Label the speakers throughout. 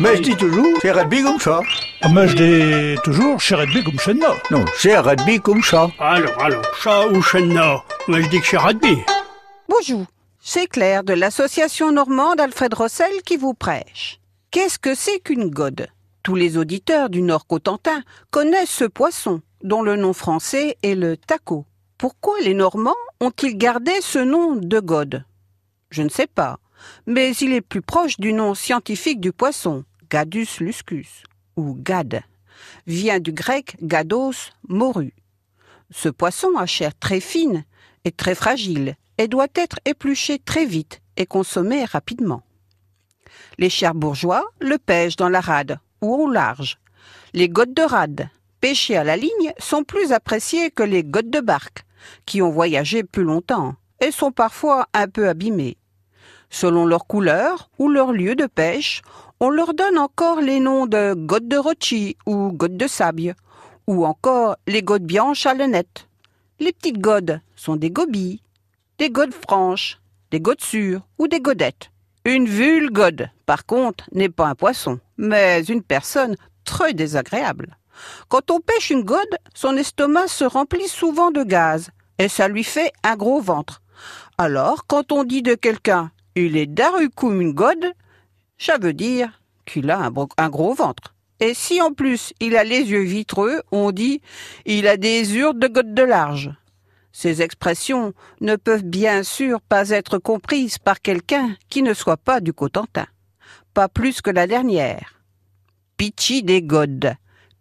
Speaker 1: Mais je dis toujours, c'est rugby comme ça.
Speaker 2: Ah, Mais je dis toujours, chez Redby comme chez nous.
Speaker 1: Non, c'est rugby comme ça.
Speaker 3: Alors, alors, chat ou chenna Moi, je dis que c'est rugby.
Speaker 4: Bonjour, c'est Claire de l'association normande Alfred Rossel qui vous prêche. Qu'est-ce que c'est qu'une gode? Tous les auditeurs du Nord Cotentin connaissent ce poisson, dont le nom français est le taco. Pourquoi les Normands ont-ils gardé ce nom de gode? Je ne sais pas, mais il est plus proche du nom scientifique du poisson, Gadus luscus, ou gade, vient du grec gados, morue. Ce poisson a chair très fine et très fragile et doit être épluché très vite et consommé rapidement. Les chers bourgeois le pêchent dans la rade ou au large. Les godes de rade, pêchées à la ligne, sont plus appréciées que les godes de barque, qui ont voyagé plus longtemps et sont parfois un peu abîmées. Selon leur couleur ou leur lieu de pêche, on leur donne encore les noms de godes de rochi ou godes de sable, ou encore les godes bianches à lunettes. Les petites godes sont des gobies, des godes franches, des godes sûres ou des godettes. Une vulgode, par contre, n'est pas un poisson, mais une personne très désagréable. Quand on pêche une gode, son estomac se remplit souvent de gaz, et ça lui fait un gros ventre. Alors, quand on dit de quelqu'un il est daru comme une gode, ça veut dire qu'il a un, gros ventre. Et si en plus il a les yeux vitreux, on dit il a des urdes de gode de large. Ces expressions ne peuvent bien sûr pas être comprises par quelqu'un qui ne soit pas du Cotentin. Pas plus que la dernière. Pitchy des godes.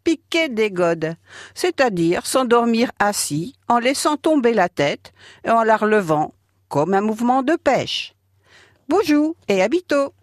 Speaker 4: Piquer des godes, c'est-à-dire s'endormir assis en laissant tomber la tête et en la relevant, comme un mouvement de pêche. Bonjour et à bientôt.